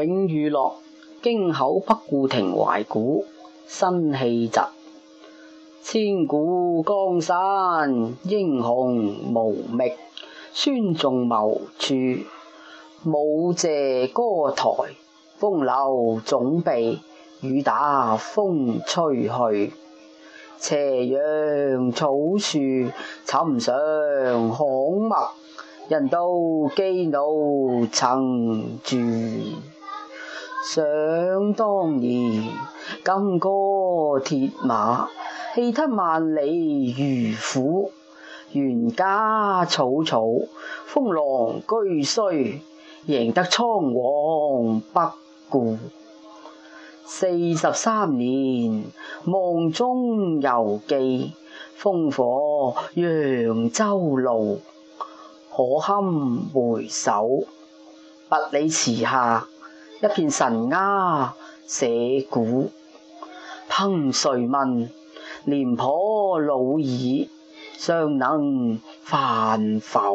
永遇乐，京口不顾亭怀古。新气疾，千古江山，英雄无觅，孙仲谋处。舞谢歌台，风流总被雨打风吹去。斜阳草树，寻上巷陌，人道寄怒曾住。想当年，金戈铁马，气吞万里如虎。原家草草，风浪俱衰，赢得仓皇北顾。四十三年，望中犹记，烽火扬州路。可堪回首，百里词下。一片神鸦写古。烹谁问廉颇老矣，尚能饭否？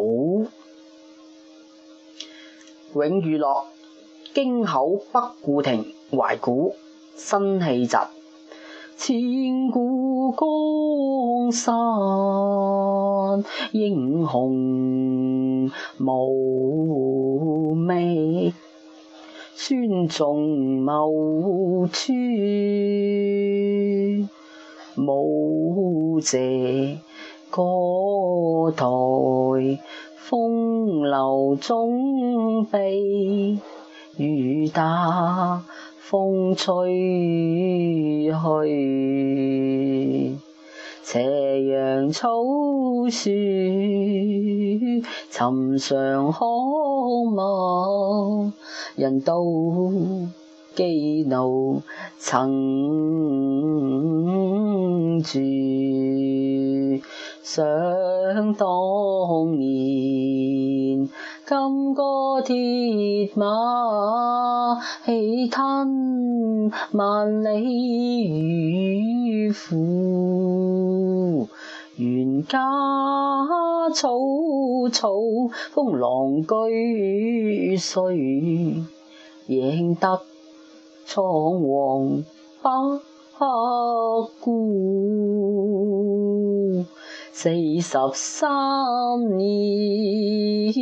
永遇乐，京口北固亭怀古，新气疾。千古江山，英雄无味。尊重某处，无谢歌台，风流总被雨打风吹去。斜阳草树，寻常可。人道基怒曾住，想当年金戈铁马，气吞万里如虎。家草草，风浪俱碎，赢得苍皇北顾。四十三年，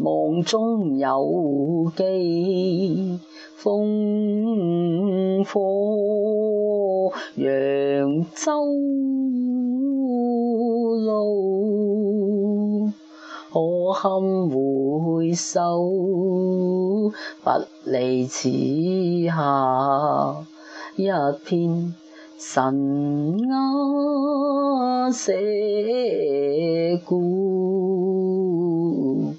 望中有记，烽火扬州。路可堪回首，不离此下一片神鸦社故。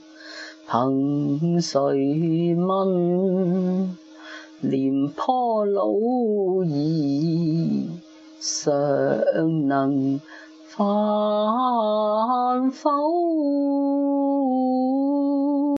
凭谁问，廉颇老矣，尚能。反否？